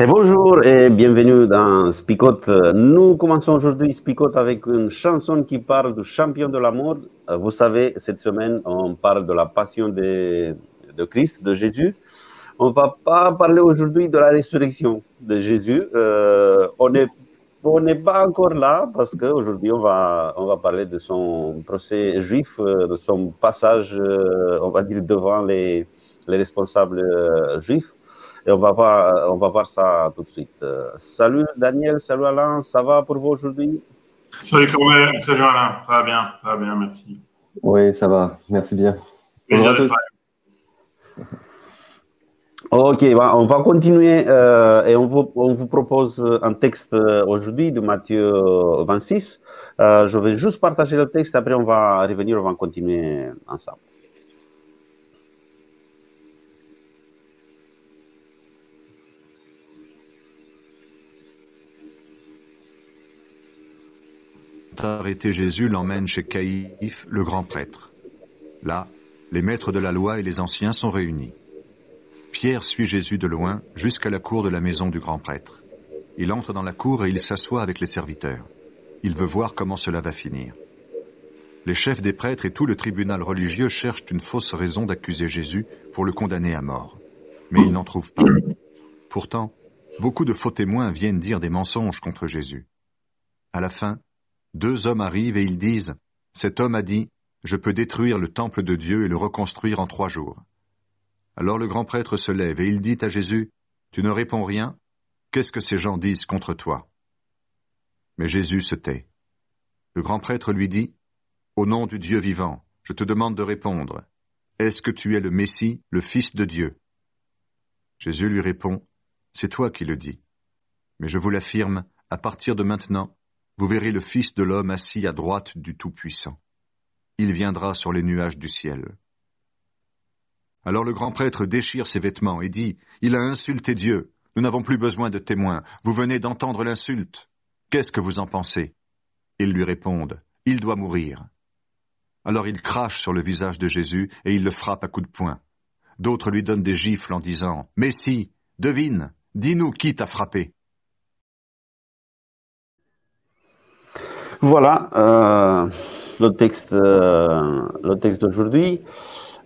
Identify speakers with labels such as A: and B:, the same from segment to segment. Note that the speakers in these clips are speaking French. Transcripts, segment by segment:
A: Et bonjour et bienvenue dans Spicote. Nous commençons aujourd'hui Spicote avec une chanson qui parle du champion de l'amour. Vous savez, cette semaine, on parle de la passion de, de Christ, de Jésus. On ne va pas parler aujourd'hui de la résurrection de Jésus. Euh, on n'est on n'est pas encore là parce qu'aujourd'hui, on va, on va parler de son procès juif, euh, de son passage, euh, on va dire, devant les, les responsables juifs. Et on va, voir, on va voir ça tout de suite. Euh, salut Daniel, salut Alain, ça va pour vous aujourd'hui?
B: Salut Corbet, salut Alain, ça va bien, ça va bien, merci.
C: Oui, ça va, merci bien.
B: Plaisir de
A: Ok, on va continuer euh, et on vous, on vous, propose un texte euh, aujourd'hui de Matthieu 26. Euh, je vais juste partager le texte, après on va revenir, on va continuer ensemble.
D: Arrêté Jésus l'emmène chez Caïphe, le grand prêtre. Là, les maîtres de la loi et les anciens sont réunis. Pierre suit Jésus de loin jusqu'à la cour de la maison du grand prêtre. Il entre dans la cour et il s'assoit avec les serviteurs. Il veut voir comment cela va finir. Les chefs des prêtres et tout le tribunal religieux cherchent une fausse raison d'accuser Jésus pour le condamner à mort. Mais ils n'en trouvent pas. Pourtant, beaucoup de faux témoins viennent dire des mensonges contre Jésus. À la fin, deux hommes arrivent et ils disent, Cet homme a dit, Je peux détruire le temple de Dieu et le reconstruire en trois jours. Alors le grand prêtre se lève et il dit à Jésus, Tu ne réponds rien, qu'est-ce que ces gens disent contre toi? Mais Jésus se tait. Le grand prêtre lui dit, Au nom du Dieu vivant, je te demande de répondre, Est-ce que tu es le Messie, le Fils de Dieu? Jésus lui répond, C'est toi qui le dis. Mais je vous l'affirme, à partir de maintenant, vous verrez le Fils de l'homme assis à droite du Tout-Puissant. Il viendra sur les nuages du ciel. Alors le grand prêtre déchire ses vêtements et dit, Il a insulté Dieu, nous n'avons plus besoin de témoins, vous venez d'entendre l'insulte. Qu'est-ce que vous en pensez? Ils lui répondent, Il doit mourir. Alors il crache sur le visage de Jésus et il le frappe à coups de poing. D'autres lui donnent des gifles en disant, Messie, devine, dis-nous qui t'a frappé.
A: Voilà euh, le texte, euh, le texte d'aujourd'hui.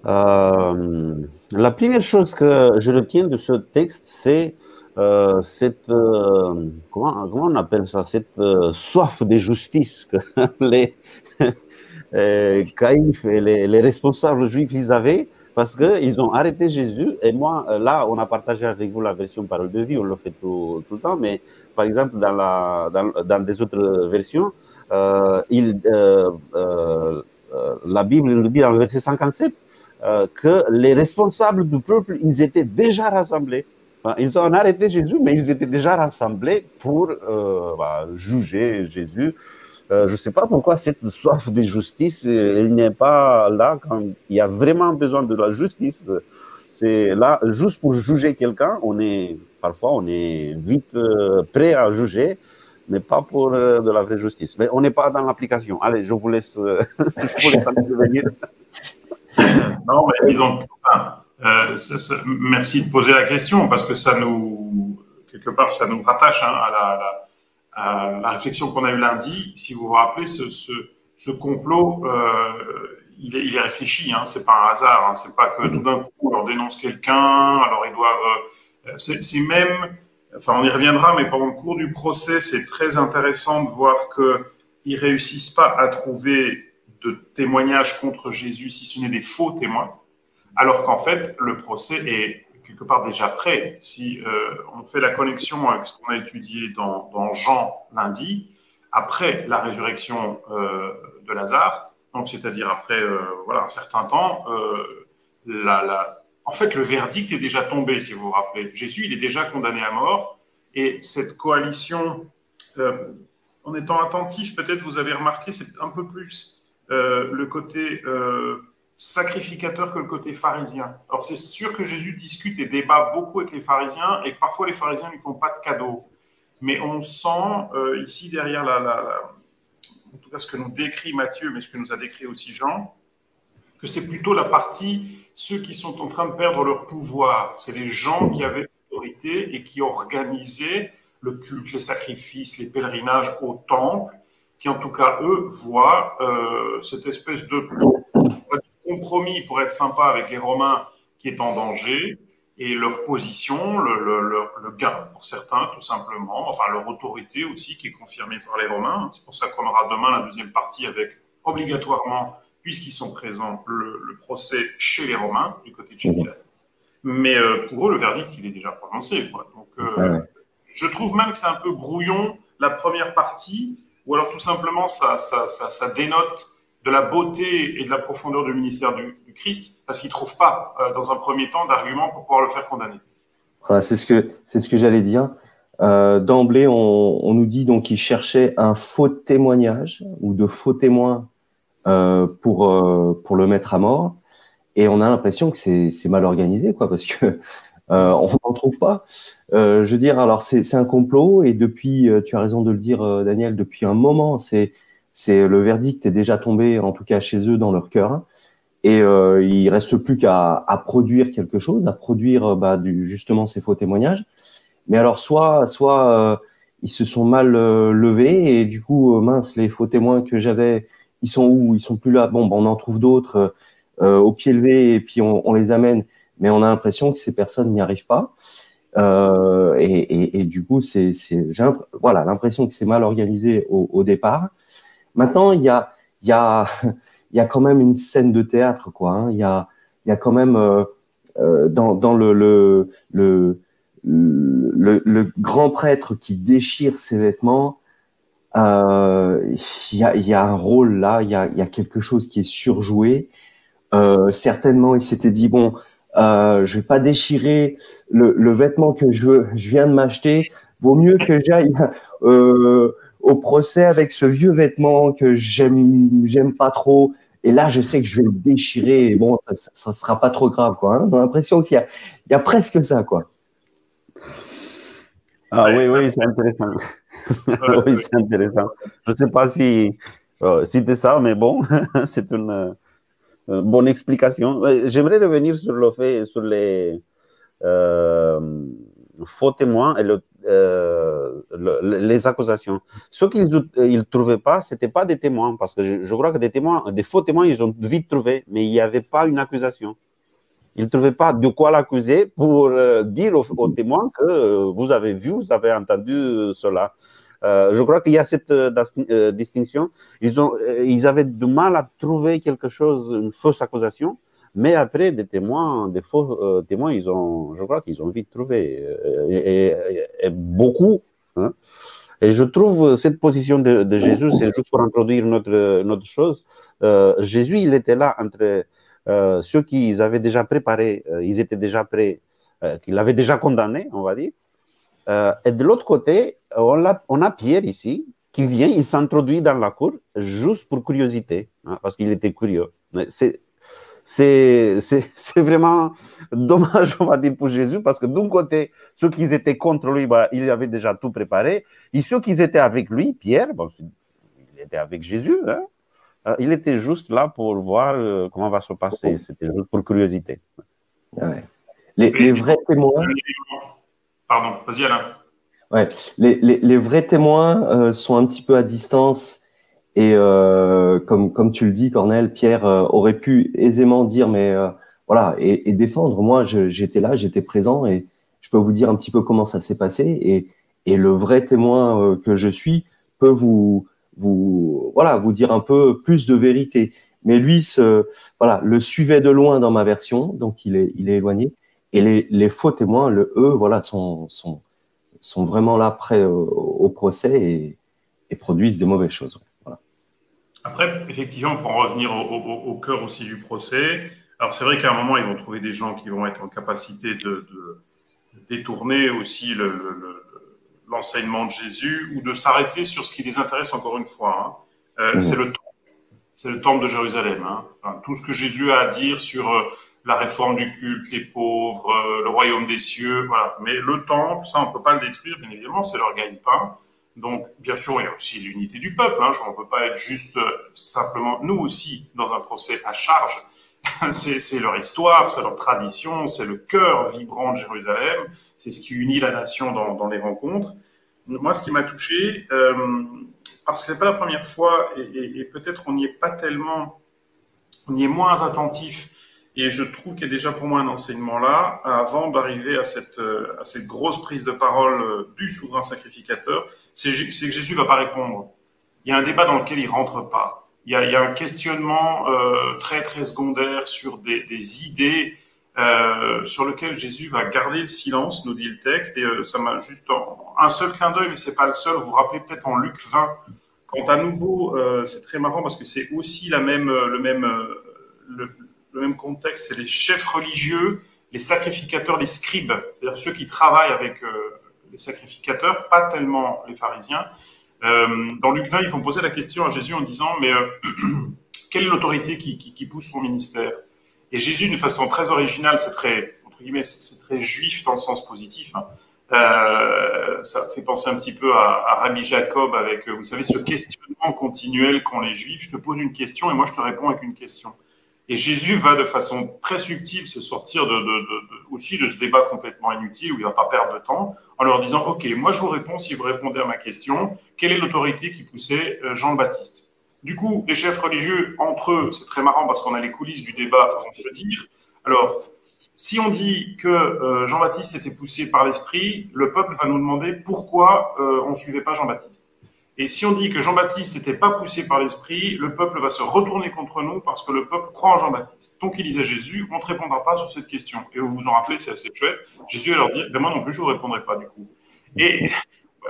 A: Euh, la première chose que je retiens de ce texte, c'est euh, cette euh, comment, comment, on appelle ça, cette euh, soif de justice que les caïfs et les, les, responsables juifs ils avaient. Parce qu'ils ont arrêté Jésus, et moi, là, on a partagé avec vous la version parole de vie, on le fait tout, tout le temps, mais par exemple, dans, la, dans, dans des autres versions, il, euh, euh, la Bible nous dit dans le verset 57 que les responsables du peuple, ils étaient déjà rassemblés. Ils ont arrêté Jésus, mais ils étaient déjà rassemblés pour bah, juger Jésus. je ne sais pas pourquoi cette soif de justice, elle n'est pas là quand il y a vraiment besoin de la justice. C'est là juste pour juger quelqu'un. On est parfois on est vite prêt à juger, mais pas pour euh, de la vraie justice. Mais on n'est pas dans l'application. Allez, je vous laisse, euh, je vous laisse intervenir.
B: non, mais disons, euh, merci de poser la question parce que ça nous, quelque part, ça nous rattache hein, à, la, réflexion qu'on a eue lundi. Si vous vous rappelez, ce, complot, euh, il, est, il, est, réfléchi. Hein, c'est pas un hasard. Hein, c'est pas que tout d'un coup, on leur dénonce quelqu'un, alors ils doivent. c'est même enfin on y reviendra, mais pendant le cours du procès, c'est très intéressant de voir qu'ils réussissent pas à trouver de témoignages contre Jésus, si ce n'est des faux témoins, alors qu'en fait, le procès est quelque part déjà prêt. Si euh, on fait la connexion avec ce qu'on a étudié dans, Jean lundi, après la résurrection euh, de Lazare, donc c'est-à-dire après euh, voilà un certain temps, la, en fait le verdict est déjà tombé, si vous vous rappelez. Jésus il est déjà condamné à mort et cette coalition, en étant attentif, peut-être vous avez remarqué, c'est un peu plus le côté sacrificateur que le côté pharisien. Alors c'est sûr que Jésus discute et débat beaucoup avec les pharisiens et que parfois les pharisiens ne font pas de cadeaux. Mais on sent euh, ici derrière la, la, en tout cas ce que nous décrit Matthieu, mais ce que nous a décrit aussi Jean, que c'est plutôt la partie ceux qui sont en train de perdre leur pouvoir. C'est les gens qui avaient l'autorité et qui organisaient le culte, les sacrifices, les pèlerinages au temple, qui en tout cas eux voient euh, cette espèce de compromis pour être sympa avec les Romains qui est en danger et leur position, le, le, gain pour certains tout simplement, enfin leur autorité aussi qui est confirmée par les Romains. C'est pour ça qu'on aura demain la deuxième partie avec obligatoirement, puisqu'ils sont présents, le, procès chez les Romains du côté de chez mmh. Mais euh, pour eux, le verdict, il est déjà prononcé. Donc, euh, je trouve même que c'est un peu brouillon la première partie, ou alors tout simplement ça, ça, ça, ça dénote de la beauté et de la profondeur du ministère du, Christ, parce qu'il ne trouve pas, euh, dans un premier temps, d'arguments pour pouvoir le faire condamner.
C: c'est ce que c'est ce que j'allais dire. D'emblée, on, on, nous dit donc qu'il cherchait un faux témoignage ou de faux témoins pour euh, pour le mettre à mort, et on a l'impression que c'est mal organisé, quoi, parce que euh, on n'en trouve pas. je veux dire, alors c'est un complot, et depuis, tu as raison de le dire, Daniel, depuis un moment, c'est c'est le verdict est déjà tombé, en tout cas chez eux, dans leur cœur. Et euh, il reste plus qu'à à produire quelque chose, à produire euh, bah, du, justement ces faux témoignages. Mais alors soit, soit euh, ils se sont mal euh, levés et du coup mince les faux témoins que j'avais, ils sont où? Ils sont plus là. Bon, bah, on en trouve d'autres au pied levé et puis on, on, les amène. Mais on a l'impression que ces personnes n'y arrivent pas. Et, et, et, du coup, c'est, voilà l'impression que c'est mal organisé au, au départ. Maintenant, il y a, il y a, il y a quand même une scène de théâtre, quoi. Hein. Il y a, il y a quand même euh, euh dans, dans le, le, le, le, grand prêtre qui déchire ses vêtements. Euh, il, y a, y a un rôle là, il y a, y a quelque chose qui est surjoué. Euh, certainement, il s'était dit bon, euh, je vais pas déchirer le, le vêtement que je, je viens de m'acheter. Vaut mieux que j'aille euh, au procès avec ce vieux vêtement que j'aime, j'aime pas trop. Et là, je sais que je vais le déchirer. Et bon, ça, ça, sera pas trop grave, quoi. Hein. J'ai l'impression qu'il y a, il y a presque ça, quoi.
A: Ah oui, oui, c'est intéressant. oui, c'est intéressant. Je ne sais pas si euh, c'était ça, mais bon, c'est une euh, bonne explication. J'aimerais revenir sur le fait, sur les euh, faux témoins et le euh, les accusations. Ce qu'ils ne trouvaient pas, ce n'était pas des témoins, parce que je, crois que des témoins, des faux témoins, ils ont vite trouvé, mais il n'y avait pas une accusation. Ils ne trouvaient pas de quoi l'accuser pour euh, dire aux, témoins que euh, vous avez vu, vous avez entendu cela. je crois qu'il y a cette distinction. Ils, ont, ils avaient du mal à trouver quelque chose, une fausse accusation, mais après, des témoins, des faux euh, témoins, ils ont, je crois qu'ils ont vite trouvé, euh, et, beaucoup. Hein. Et je trouve cette position de, Jésus, c'est juste pour introduire notre, notre chose. Euh, Jésus, il était là entre euh, ceux qui avaient déjà préparé, euh, ils étaient déjà prêts, qu'il avait déjà condamné, on va dire. et de l'autre côté, on a, on a Pierre ici, qui vient, il s'introduit dans la cour juste pour curiosité, hein, parce qu'il était curieux. C'est c'est vraiment dommage, on va dire, pour Jésus, parce que d'un côté, ceux qui étaient contre lui, bah, il avait déjà tout préparé. Et ceux qui étaient avec lui, Pierre, bon, il était avec Jésus, hein, euh, il était juste là pour voir euh, comment va se passer. C'était juste pour curiosité.
C: Les, vrais témoins.
B: Pardon, vas-y Alain.
C: Ouais. Les, les, vrais témoins euh, sont un petit peu à distance et euh, comme, comme tu le dis, Cornel, Pierre euh, aurait pu aisément dire, mais euh, voilà, et, et, défendre. Moi, j'étais là, j'étais présent, et je peux vous dire un petit peu comment ça s'est passé. Et, et le vrai témoin euh, que je suis peut vous, vous, voilà, vous dire un peu plus de vérité. Mais lui, voilà, le suivait de loin dans ma version, donc il est, il est éloigné. Et les, faux témoins, le eux, voilà, sont, sont, sont vraiment là près au, procès et, produisent des mauvaises choses.
B: Après, effectivement, pour en revenir au, cœur aussi du procès, alors c'est vrai qu'à un moment, ils vont trouver des gens qui vont être en capacité de, détourner aussi l'enseignement de Jésus ou de s'arrêter sur ce qui les intéresse encore une fois. Hein. Euh, mmh. C'est le c'est le temple de Jérusalem. Hein. tout ce que Jésus a à dire sur euh, la réforme du culte, les pauvres, euh, le royaume des cieux, voilà. Mais le temple, ça, on ne peut pas le détruire, bien évidemment, c'est leur gagne-pain. Donc, bien sûr, il y a aussi l'unité du peuple. Hein. On ne peut pas être juste simplement, nous aussi, dans un procès à charge. c'est leur histoire, c'est leur tradition, c'est le cœur vibrant de Jérusalem, c'est ce qui unit la nation dans, dans les rencontres. Moi, ce qui m'a touché, euh, parce que c'est pas la première fois, et, peut-être on n'y est pas tellement, on y est moins attentif, et je trouve qu'il y a déjà pour moi un enseignement là, avant d'arriver à cette, euh, à cette grosse prise de parole euh, du souverain sacrificateur, c'est que Jésus va pas répondre. Il y a un débat dans lequel il rentre pas. Il y a, un questionnement très très secondaire sur des idées euh, sur lequel Jésus va garder le silence, nous dit le texte, et euh, ça m'a juste un seul clin d'œil, mais c'est pas le seul. Vous vous rappelez peut-être en Luc 20, quand à nouveau, euh, c'est très marrant parce que c'est aussi la même, le même, le, même contexte, c'est les chefs religieux, les sacrificateurs, les scribes, c'est-à-dire ceux qui travaillent avec les sacrificateurs, pas tellement les pharisiens. dans Luc 20, ils vont poser la question à Jésus en disant, mais quelle est l'autorité qui, qui, qui pousse son ministère? Et Jésus, d'une façon très originale, c'est très, entre guillemets, c'est très juif dans le sens positif. Hein. Euh, ça fait penser un petit peu à, Rabbi Jacob avec, vous savez, ce questionnement continuel qu'ont les juifs. Je te pose une question et moi je te réponds avec une question. Et Jésus va de façon très subtile se sortir aussi de ce débat complètement inutile où il va pas perdre de temps en leur disant, OK, moi je vous réponds si vous répondez à ma question. Quelle est l'autorité qui poussait euh, Jean-Baptiste du coup, les chefs religieux, entre eux, c'est très marrant parce qu'on a les coulisses du débat, vont se dire, alors, si on dit que euh, Jean-Baptiste était poussé par l'esprit, le peuple va nous demander pourquoi euh, on ne suivait pas Jean-Baptiste. Et si on dit que Jean-Baptiste n'était pas poussé par l'esprit, le peuple va se retourner contre nous parce que le peuple croit en Jean-Baptiste. Donc il disait Jésus, on ne te répondra pas sur cette question. Et vous vous en rappelez, c'est assez chouette. Jésus va leur dire, ben moi non plus, je ne vous répondrai pas du coup. Et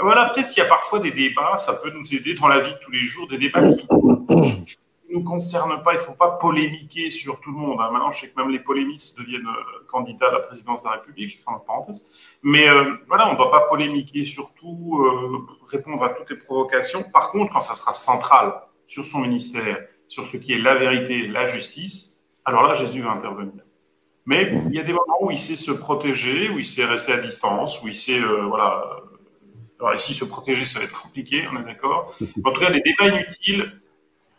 B: voilà, peut-être qu'il y a parfois des débats, ça peut nous aider dans la vie de tous les jours, des débats qui ne nous concernent pas. Il ne faut pas polémiquer sur tout le monde. Hein. Maintenant, je sais que même les polémistes deviennent euh, candidats à la présidence de la République, je fais une parenthèse. Mais euh, voilà, on ne doit pas polémiquer sur tout, euh, répondre à toutes les provocations. Par contre, quand ça sera central sur son ministère, sur ce qui est la vérité, la justice, alors là, Jésus va intervenir. Mais il y a des moments où il sait se protéger, où il sait rester à distance, où il sait, voilà alors ici, se protéger, ça va être compliqué, on est d'accord. En tout cas, les débats inutiles,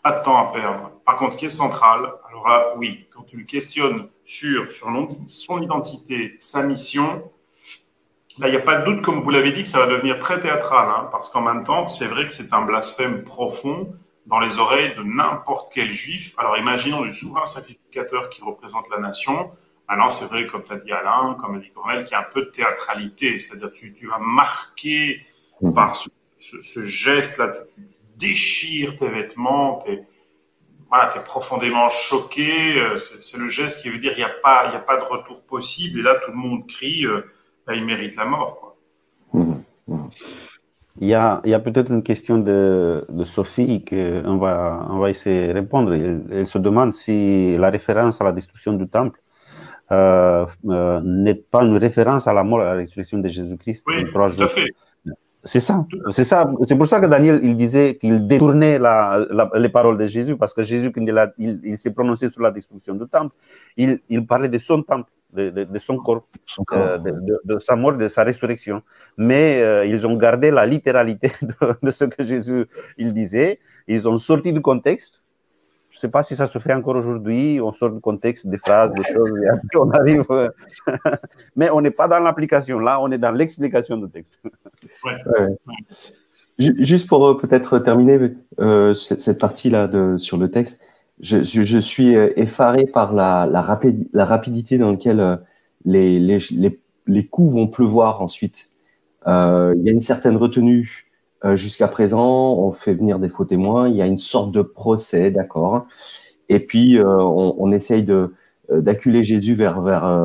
B: pas de temps à perdre. Par contre, ce qui est central, alors là, oui, quand tu le questionnes sur, sur son identité, sa mission, là, il n'y a pas de doute, comme vous l'avez dit, que ça va devenir très théâtral, hein, parce qu'en même temps, c'est vrai que c'est un blasphème profond dans les oreilles de n'importe quel juif. Alors imaginons du souverain sacrificateur qui représente la nation, Maintenant, c'est vrai, comme tu as dit Alain, comme a dit Cornel, qu'il y a un peu de théâtralité, c'est-à-dire tu, tu vas marquer par ce, geste-là, tu, déchires tes vêtements, tu es, voilà, es, profondément choqué. Euh, c'est le geste qui veut dire qu'il n'y a, pas, a pas de retour possible. Et là, tout le monde crie, euh, bah, il mérite la mort.
A: Il y a, il a peut-être une question de, de Sophie qu'on va, on va essayer de répondre. Elle, se demande si la référence à la destruction du temple euh, n'est pas une référence à la mort et à la résurrection de Jésus-Christ.
B: Oui, tout à fait.
A: C'est ça, c'est ça. C'est pour ça que Daniel, il disait qu'il détournait la, les paroles de Jésus, parce que Jésus, il, il, s'est prononcé sur la destruction du temple, il, il parlait de son temple, de, de, son corps, euh, de, sa mort, de sa résurrection. Mais euh, ils ont gardé la littéralité de, ce que Jésus il disait. Ils ont sorti du contexte je ne sais pas si ça se fait encore aujourd'hui. On sort du contexte des phrases, des choses, et après on arrive. Euh, mais on n'est pas dans l'application. Là, on est dans l'explication du texte.
C: Juste pour euh, peut-être terminer euh, cette, partie-là sur le texte, je, suis effaré par la, la, la, rapidité dans laquelle les, les, les, coups vont pleuvoir ensuite. il y a une certaine retenue euh, jusqu'à présent, on fait venir des faux témoins, il y a une sorte de procès, d'accord. Et puis, euh, on, essaye de, d'acculer Jésus vers vers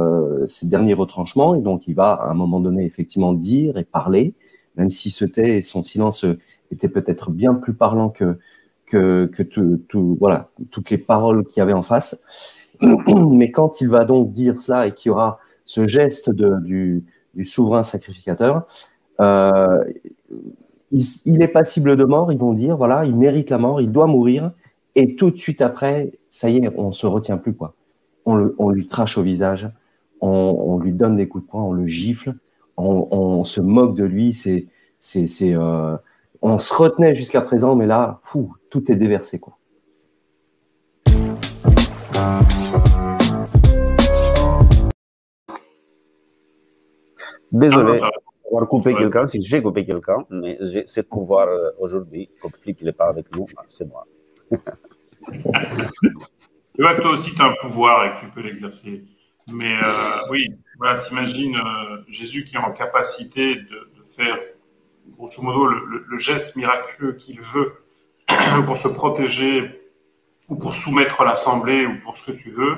C: ses derniers retranchemms et donc il va à un moment donné effectivement dire et parler même si se tait et son silence était peut-être bien plus parlant que que, que tout, voilà toutes les paroles qu'il y avait en face. Mais quand il va donc dire cela et qu'il y aura ce geste du, du souverain sacrificateur euh, il, est passible de mort, ils vont dire, voilà, il mérite la mort, il doit mourir, et tout de suite après, ça y est, on se retient plus, quoi. On, lui crache au visage, on, lui donne des coups de poing, on le gifle, on, se moque de lui, c'est, c'est, c'est, euh, on se retenait jusqu'à présent, mais là, fou, tout est déversé, quoi.
A: Désolé. Ah, avoir coupé quelqu'un, si j'ai coupé quelqu'un, mais j'ai ce pouvoir euh, aujourd'hui, comme Philippe n'est pas avec nous, bah, c'est moi.
B: tu vois que toi aussi, tu as un pouvoir et que tu peux l'exercer. Mais euh, oui, voilà, t'imagines euh, Jésus qui est en capacité de, faire, grosso modo, le, geste miraculeux qu'il veut pour se protéger ou pour soumettre l'Assemblée ou pour ce que tu veux.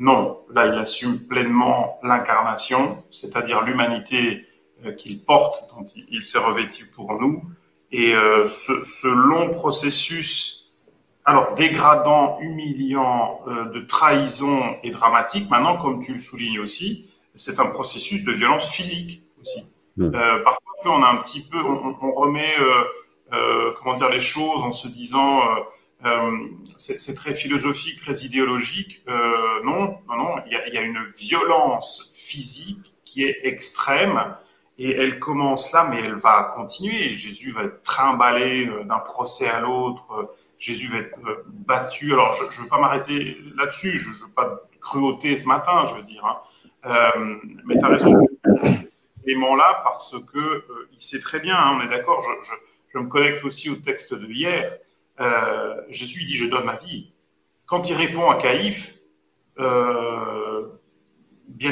B: Non, là, il assume pleinement l'incarnation, c'est-à-dire l'humanité qu'il porte, dont il s'est revêtu pour nous. Et euh, ce, long processus, alors dégradant, humiliant, euh, de trahison et dramatique, maintenant, comme tu le soulignes aussi, c'est un processus de violence physique aussi. Mmh. parfois, on a un petit peu, on, remet, comment dire, les choses en se disant, c'est très philosophique, très idéologique. non, non, non, il y, a, il y a une violence physique qui est extrême et elle commence là, mais elle va continuer. Jésus va être trimballé euh, d'un procès à l'autre. Jésus va être euh, battu. Alors, je ne veux pas m'arrêter là-dessus. Je ne veux pas cruauté ce matin, je veux dire. Hein. Euh, mais tu as raison. Élément-là, parce que il sait très bien, hein, on est d'accord. Je, me connecte aussi au texte de hier. Euh, Jésus dit Je donne ma vie. Quand il répond à Caïphe, bien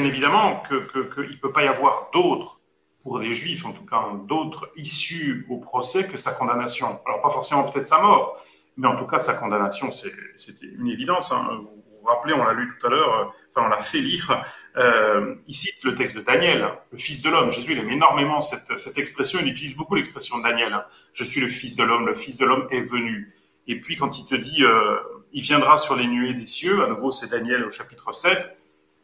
B: évidemment qu'il ne peut pas y avoir d'autres pour les juifs, en tout cas d'autres issues au procès que sa condamnation. Alors pas forcément peut-être sa mort, mais en tout cas sa condamnation, c'était une évidence. Hein. Vous, vous rappelez, on l'a lu tout à l'heure, euh, enfin on l'a fait lire. Euh, il cite le texte de Daniel, le Fils de l'homme. Jésus il aime énormément cette, expression, il utilise beaucoup l'expression Daniel. Hein. Je suis le Fils de l'homme, le Fils de l'homme est venu. Et puis quand il te dit, euh, il viendra sur les nuées des cieux, à nouveau c'est Daniel au chapitre 7,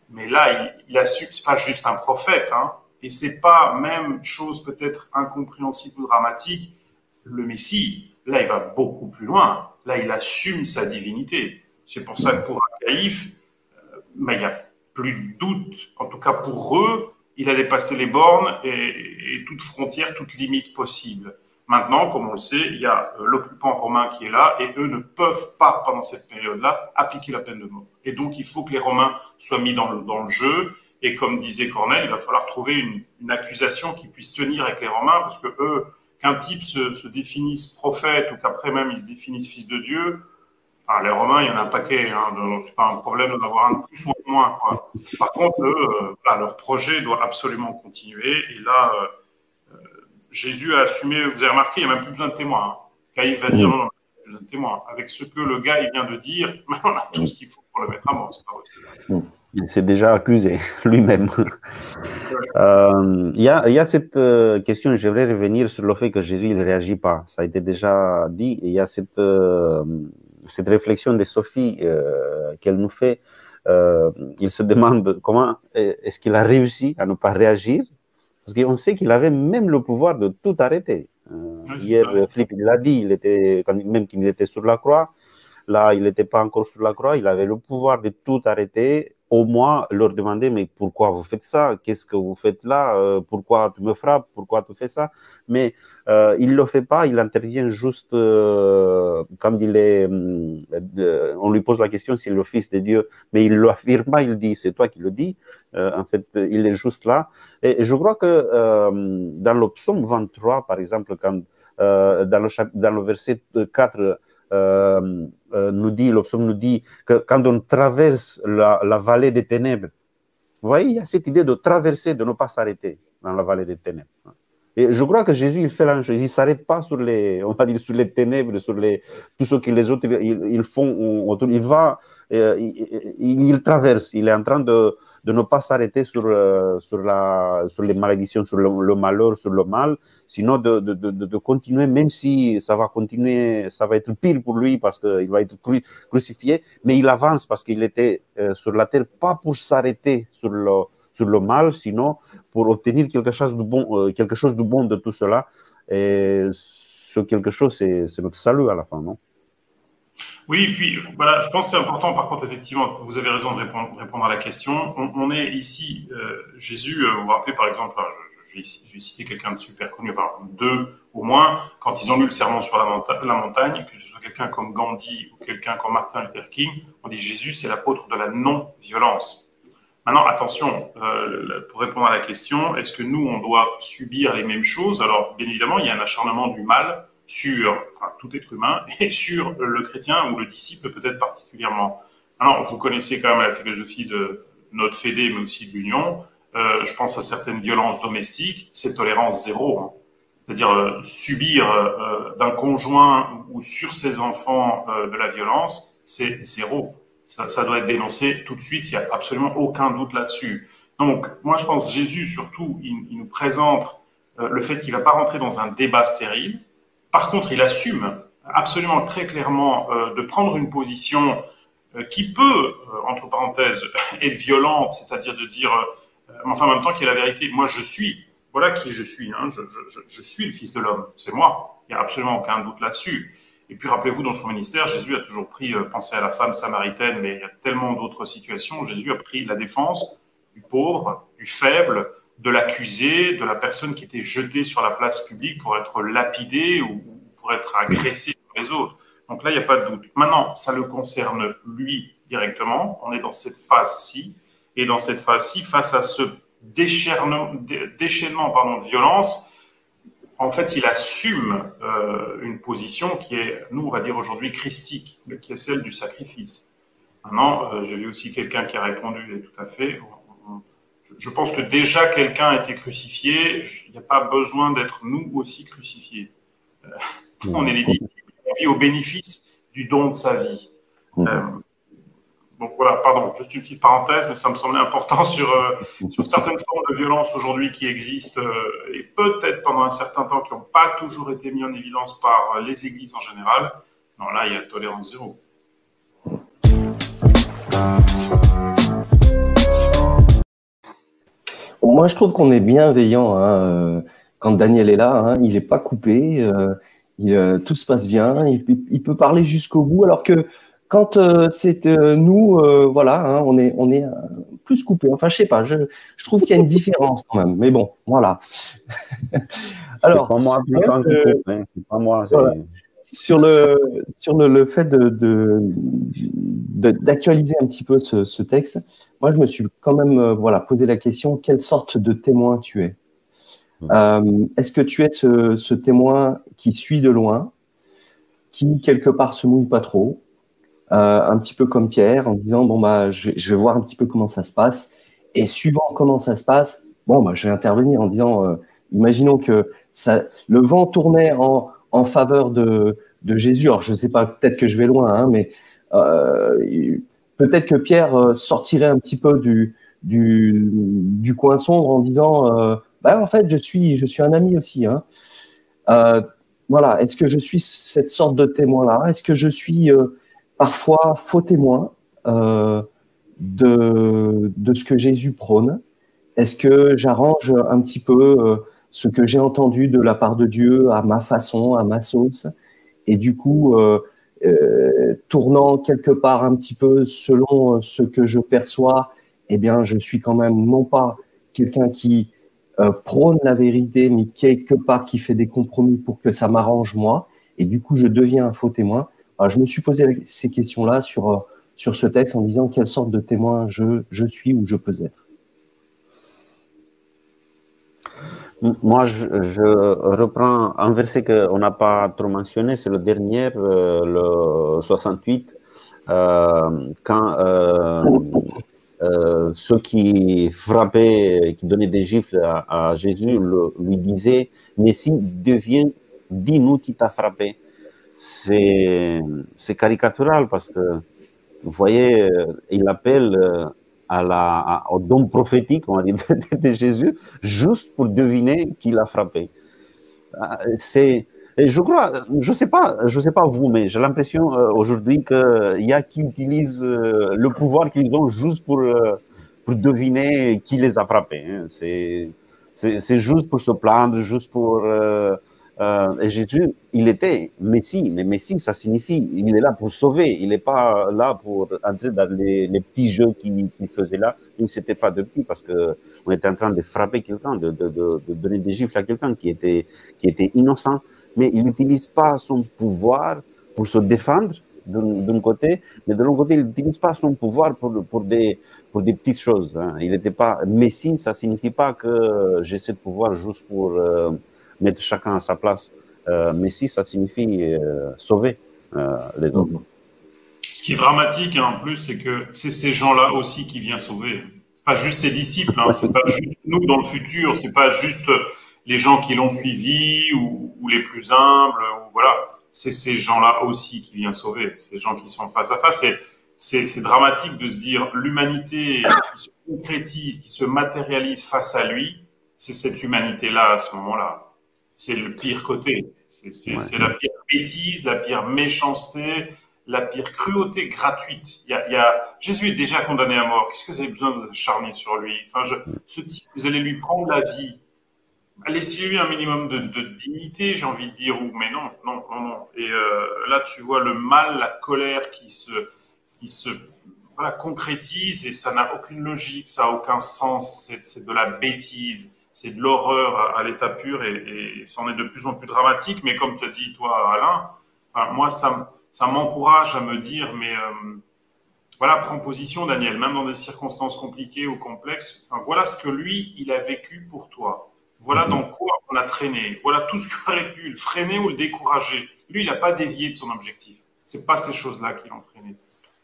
B: mais là il, il assume, c'est pas juste un prophète, hein, et c'est pas même chose peut-être incompréhensible ou dramatique, le Messie, là, il va beaucoup plus loin. Là, il assume sa divinité. C'est pour ça que pour Caïphe, euh, mais il n'y a plus de doute. En tout cas, pour eux, il a dépassé les bornes et, toute frontière, toute limite possible. Maintenant, comme on le sait, il y a euh, l'occupant romain qui est là et eux ne peuvent pas, pendant cette période-là, appliquer la peine de mort. Et donc, il faut que les Romains soient mis dans le jeu et comme disait Corneille, il va falloir trouver une, une, accusation qui puisse tenir avec les Romains, parce que eux, qu'un type se, se, définisse prophète ou qu'après même il se définisse fils de Dieu, enfin, les Romains, il y en a un paquet, hein, c'est pas un problème d'en avoir un de plus ou un de moins. Quoi. Par contre, eux, euh, leur projet doit absolument continuer, et là, euh, Jésus a assumé, vous avez remarqué, il n'y a même plus besoin de témoins. Hein. Caïphe va dire, non, non, il besoin de témoins. Avec ce que le gars il vient de dire, on a tout ce qu'il faut pour le mettre à mort, c'est pas possible.
A: Il s'est déjà accusé lui-même. Euh, il y, a, y, a, cette euh, question, j'aimerais revenir sur le fait que Jésus ne réagit pas. Ça a été déjà dit. il y a cette, euh, cette réflexion de Sophie euh, qu'elle nous fait. Il se demande comment est-ce qu'il a réussi à ne pas réagir. Parce qu'on sait qu'il avait même le pouvoir de tout arrêter. hier, Philippe l'a dit, il était, même qu'il était sur la croix. Là, il n'était pas encore sur la croix. Il avait le pouvoir de tout arrêter au moins leur demander mais pourquoi vous faites ça? Qu'est-ce que vous faites là? Euh, Pourquoi tu me frappes? Pourquoi tu fais ça? Mais euh, il le fait pas, il intervient juste euh, quand il est. On lui pose la question s'il est le fils de Dieu, mais il l'affirme pas, il dit c'est toi qui le dis. Euh, en fait, il est juste là. Et, je crois que dans le psaume 23, par exemple, quand dans, le, dans le verset 4, euh, euh, nous dit, l'option nous dit que quand on traverse la, la, vallée des ténèbres, vous voyez, il y a cette idée de traverser, de ne pas s'arrêter dans la vallée des ténèbres. Et je crois que Jésus, il fait la même chose. Il ne s'arrête pas sur les, on va dire, sur les ténèbres, sur les, tout ce que les autres ils, font autour. Il va, euh, il, traverse. Il est en train de, de ne pas s'arrêter sur, euh, sur, sur les malédictions, sur le, malheur, sur le mal, sinon de, de, de, de, continuer, même si ça va continuer, ça va être pire pour lui parce qu'il va être crucifié, mais il avance parce qu'il était euh, sur la terre, pas pour s'arrêter sur le, sur le mal, sinon pour obtenir quelque chose de bon, euh, quelque chose de bon de tout cela. Et ce quelque chose, c'est notre salut à la fin, non?
B: Oui, puis voilà, je pense que c'est important, par contre, effectivement, vous avez raison de répondre, à la question. On, est ici, euh, Jésus, euh, vous vous rappelez par exemple, je, vais, citer quelqu'un de super connu, enfin deux au moins, quand ils ont lu le sermon sur la, la montagne, que ce soit quelqu'un comme Gandhi ou quelqu'un comme Martin Luther King, on dit Jésus, c'est l'apôtre de la non-violence. Maintenant, attention, euh, pour répondre à la question, est-ce que nous, on doit subir les mêmes choses? Alors, bien évidemment, il y a un acharnement du mal sur enfin, tout être humain et sur le chrétien ou le disciple peut-être particulièrement. Alors, vous connaissez quand même la philosophie de notre Fédé, mais aussi de l'Union. Euh, je pense à certaines violences domestiques, c'est tolérance zéro. Hein. C'est-à-dire euh, subir euh, d'un conjoint ou sur ses enfants de la violence, c'est zéro. Ça, doit être dénoncé tout de suite, il n'y a absolument aucun doute là-dessus. Donc, moi, je pense Jésus, surtout, il, il nous présente le fait qu'il ne va pas rentrer dans un débat stérile, par contre, il assume absolument très clairement euh, de prendre une position euh, qui peut, euh, entre parenthèses, être violente, c'est-à-dire de dire, enfin en même temps qu'il y a la vérité, moi je suis, voilà qui je suis, hein, je, suis le Fils de l'homme, c'est moi, il n'y a absolument aucun doute là-dessus. Et puis rappelez-vous, dans son ministère, Jésus a toujours pris, pensez à la femme samaritaine, mais il y a tellement d'autres situations, Jésus a pris la défense du pauvre, du faible, de l'accusé, de la personne qui était jetée sur la place publique pour être lapidée ou pour être agressée par les autres. Donc là, il n'y a pas de doute. Maintenant, ça le concerne lui directement. On est dans cette phase-ci. Et dans cette phase-ci, face à ce déchaînement, pardon, de violence, en fait, il assume euh, une position qui est, nous, on va dire aujourd'hui, christique, qui est celle du sacrifice. Maintenant, euh, j'ai vu aussi quelqu'un qui a répondu, et tout à fait, je pense que déjà quelqu'un a été crucifié, il n'y a pas besoin d'être nous aussi crucifiés. Euh, on est les disciples, on vit au bénéfice du don de sa vie. Euh, donc voilà, pardon, juste une petite parenthèse, mais ça me semblait important sur, euh, sur certaines formes de violence aujourd'hui qui existent et peut-être pendant un certain temps qui n'ont pas toujours été mis en évidence par les églises en général. Non, là, il y a tolérance zéro.
C: Moi, je trouve qu'on est bienveillant. Hein, euh, quand Daniel est là, hein, il n'est pas coupé, euh, euh, tout se passe bien, il, peut parler jusqu'au bout, alors que quand c'est nous, voilà, hein, on est, on est plus coupé. Enfin, je sais pas, je, je trouve qu'il y a une différence quand même. Mais bon, voilà.
A: alors, pas moi, c'est pas moi
C: sur le sur le, le fait de, d'actualiser un petit peu ce, ce, texte, moi je me suis quand même euh, voilà posé la question quelle sorte de témoin tu es? Euh, Est-ce que tu es ce, ce, témoin qui suit de loin, qui quelque part se mouille pas trop, euh, un petit peu comme Pierre en disant bon bah je, je, vais voir un petit peu comment ça se passe et suivant comment ça se passe, bon bah je vais intervenir en disant euh, imaginons que ça le vent tournait en en faveur de, de Jésus. Alors, je ne sais pas, peut-être que je vais loin, hein, mais peut-être que Pierre euh, sortirait un petit peu du, du, coin sombre en disant euh, bah, En fait, je suis, je suis un ami aussi. Hein. Euh, voilà, est-ce que je suis cette sorte de témoin-là? Est-ce que je suis parfois faux témoin de, de ce que Jésus prône? Est-ce que j'arrange un petit peu ce que j'ai entendu de la part de Dieu à ma façon, à ma sauce, et du coup, tournant quelque part un petit peu selon euh, ce que je perçois, eh bien, je suis quand même non pas quelqu'un qui euh, prône la vérité, mais quelque part qui fait des compromis pour que ça m'arrange moi, et du coup, je deviens un faux témoin. Je me suis posé ces questions-là sur euh, sur ce texte en disant quelle sorte de témoin je suis ou je peux être.
A: Moi, je, reprends un verset qu'on n'a pas trop mentionné, c'est le dernier, euh, le 68, euh, quand euh, ceux qui frappaient, qui donnaient des gifles à, Jésus, lui disaient, mais si devient, dis-nous qui t'a frappé. C'est caricatural parce que, vous voyez, il appelle à la, au don prophétique, on va dire, de Jésus, juste pour deviner qui l'a frappé. C'est, je crois, je sais pas, sais pas vous, mais j'ai l'impression euh, aujourd'hui qu'il y a qui utilisent euh, le pouvoir qu'ils ont juste pour, euh, pour deviner qui les a frappés. Hein. C'est, c'est, juste pour se plaindre, juste pour. Et Jésus, il était Messie, mais Messie, ça signifie, il est là pour sauver, il n'est pas là pour entrer dans les, petits jeux qu'il faisait là. Donc, c'était pas de parce que on était en train de frapper quelqu'un, de, donner des gifles à quelqu'un qui était, innocent mais il n'utilise pas son pouvoir pour se défendre d'un côté, mais de l'autre côté, il n'utilise pas son pouvoir pour, pour, des, pour des petites choses. Hein. Il n'était pas Messie, ça signifie pas que j'ai ce pouvoir juste pour euh, mettre chacun à sa place. Euh, Messie, ça signifie euh, sauver euh, les autres.
B: Ce qui est dramatique hein, en plus, c'est que c'est ces gens-là aussi qui viennent sauver. Pas juste ses disciples, hein, c'est pas juste nous dans le futur, c'est pas juste les gens qui l'ont suivi ou, les plus humbles, ou voilà, c'est ces gens-là aussi qui viennent sauver, ces gens qui sont face à face. C'est dramatique de se dire l'humanité qui se concrétise, qui se matérialise face à lui, c'est cette humanité-là à ce moment-là. C'est le pire côté. C'est la pire bêtise, la pire méchanceté, la pire cruauté gratuite. Il y, a, Jésus est déjà condamné à mort. Qu'est-ce que vous avez besoin de vous acharner sur lui? Enfin, je, ce type, vous allez lui prendre la vie laissez-lui un minimum de, dignité, j'ai envie de dire, ou mais non, non, non, non. Et euh, là, tu vois le mal, la colère qui se, qui se voilà, concrétise et ça n'a aucune logique, ça n'a aucun sens, c'est de la bêtise, c'est de l'horreur à, l'état pur et, et ça en est de plus en plus dramatique. Mais comme tu as dit, toi, Alain, enfin, moi, ça, ça m'encourage à me dire, mais euh, voilà, prends position, Daniel, même dans des circonstances compliquées ou complexes. Enfin, voilà ce que lui, il a vécu pour toi. Voilà mhm. dans quoi on a traîné. Voilà tout ce qui aurait pu le freiner ou le décourager. Lui, il n'a pas dévié de son objectif. C'est pas ces choses-là qui l'ont freiné.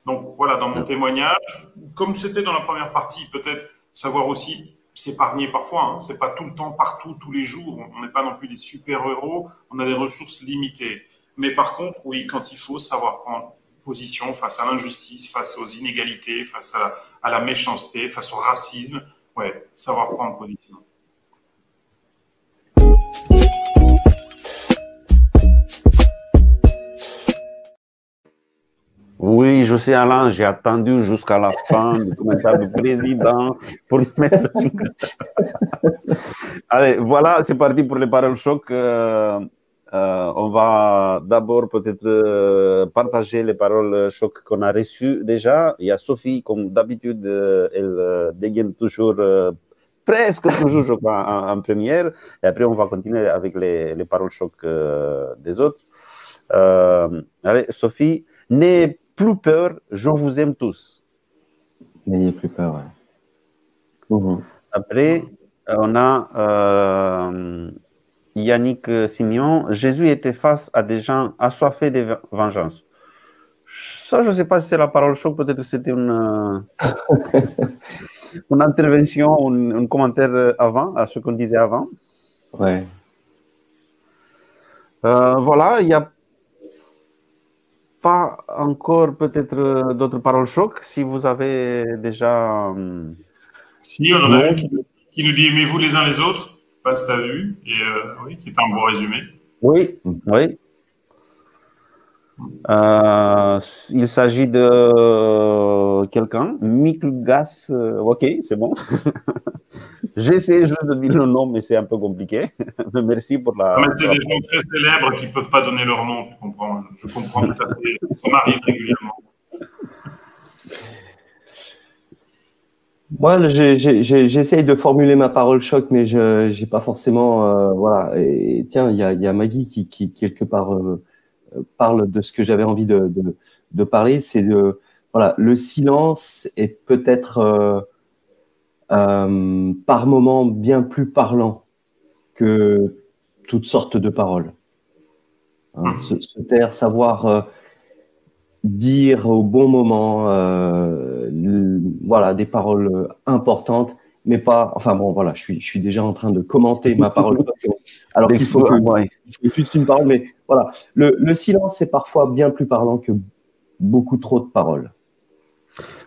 B: Donc voilà, dans mon témoignage, comme c'était dans la première partie, peut-être savoir aussi s'épargner parfois. Hein. C'est pas tout le temps, partout, tous les jours. On n'est pas non plus des super-héros. On a des ressources limitées. Mais par contre, oui, quand il faut savoir prendre position face à l'injustice, face aux inégalités, face à à la méchanceté, face au racisme, ouais, savoir prendre position.
A: Je sais, j'ai attendu jusqu'à la fin du commentaire du président pour mettre. Allez, voilà, c'est parti pour les paroles choc. Euh, euh, on va d'abord peut-être euh, partager les paroles choc qu'on a reçues déjà. Il y a Sophie, comme d'habitude, elle dégaine toujours presque toujours, je crois, en, première. Et après, on va continuer avec les, les paroles choc des autres. allez, Sophie, n'aie plus peur, je vous aime tous.
C: N'ayez plus peur, ouais.
A: Mhm. Après, on a euh, Yannick Simeon. Jésus était face à des gens assoiffés de vengeance. Ça, je ne sais pas si c'est la parole choc, peut-être c'était une, une intervention, un, un, commentaire avant, à ce qu'on disait avant.
C: Ouais.
A: Euh, voilà, il y a pas encore peut-être euh, d'autres paroles choc si vous avez déjà. Euh,
B: si, on en a un qui, nous dit aimez-vous les uns les autres, passe ta vue, et euh, oui, qui est un bon résumé.
A: Oui, oui. il s'agit de quelqu'un, Gas. ok, c'est bon. J'essaie juste de dire le nom, mais c'est un peu compliqué. mais merci pour la.
B: Mais c'est des gens très célèbres qui ne peuvent pas donner leur nom, tu comprends Je, comprends tout à fait. Ça m'arrive régulièrement.
C: Moi, j'essaye de formuler ma parole choc, mais je n'ai pas forcément. Euh, voilà. Et tiens, il y a, y a, Maggie qui, qui quelque part, euh, parle de ce que j'avais envie de, de, de parler. C'est de. Voilà, le silence est peut-être. Euh, euh, par moments bien plus parlant que toutes sortes de paroles. Hein, mmh. se, taire, savoir euh, dire au bon moment, voilà, des paroles importantes, mais pas. Enfin bon, voilà, je suis, je suis déjà en train de commenter ma parole. alors qu'il faut, juste une parole, mais voilà, le, le silence est parfois bien plus parlant que beaucoup trop de paroles.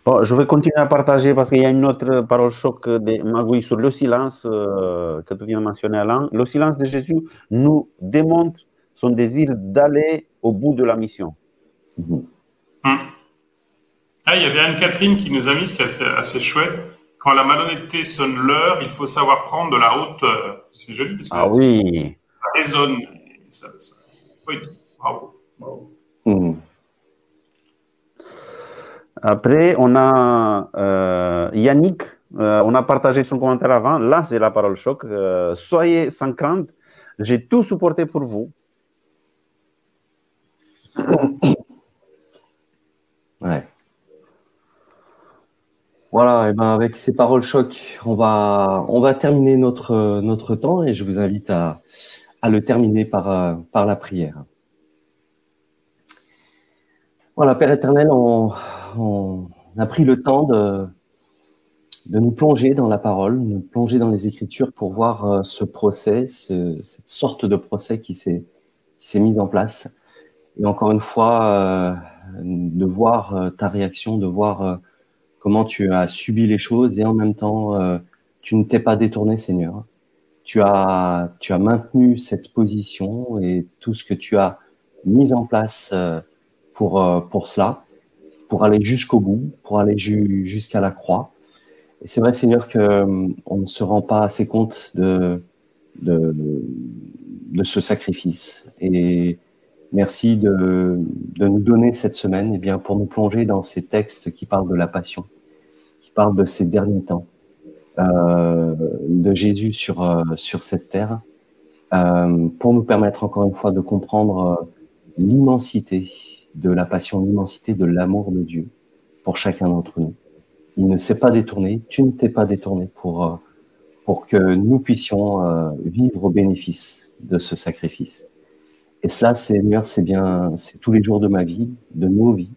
A: Bon, je vais continuer à partager parce qu'il y a une autre parole choc de Magui sur le silence euh, que tu viens de mentionner, Alain. Le silence de Jésus nous démontre son désir d'aller au bout de la mission.
B: Hum. Ah, il y avait Anne-Catherine qui nous a mis ce qui est assez, chouette. Quand la malhonnêteté sonne l'heure, il faut savoir prendre de la hauteur. C'est joli parce que
A: ah oui.
B: ça résonne. Ça, Bravo. Bravo. Hum.
A: Après, on a euh, Yannick, euh, on a partagé son commentaire avant. Là, c'est la parole choc. Euh, soyez sans crainte, j'ai tout supporté pour vous.
C: Ouais. Voilà, et ben avec ces paroles choc, on va, on va terminer notre, notre temps et je vous invite à, à le terminer par, par la prière. Voilà, Père éternel, on, a pris le temps de, de nous plonger dans la parole, de nous plonger dans les Écritures pour voir euh, ce procès, cette sorte de procès qui s'est mis en place. Et encore une fois, euh, de voir euh, ta réaction, de voir comment tu as subi les choses et en même temps, tu ne t'es pas détourné, Seigneur. Tu as maintenu cette position et tout ce que tu as mis en place pour, pour cela pour aller jusqu'au bout, pour aller jusqu'à la croix. Et c'est vrai, Seigneur, qu'on euh, ne se rend pas assez compte de, de, ce sacrifice. Et merci de, de nous donner cette semaine eh bien, pour nous plonger dans ces textes qui parlent de la passion, qui parlent de ces derniers temps, euh, de Jésus sur, euh, sur cette terre, euh, pour nous permettre encore une fois de comprendre euh, l'immensité de la passion, l'immensité de l'amour de Dieu pour chacun d'entre nous. Il ne s'est pas détourné, tu ne t'es pas détourné pour, euh, pour que nous puissions euh, vivre au bénéfice de ce sacrifice. Et cela, Seigneur, c'est bien, c'est tous les jours de ma vie, de nos vies,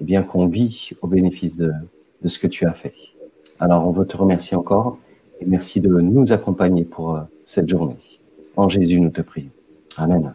C: et bien qu'on vit au bénéfice de, de ce que tu as fait. Alors, on veut te remercier encore et merci de nous accompagner pour euh, cette journée. En Jésus, nous te prions. Amen.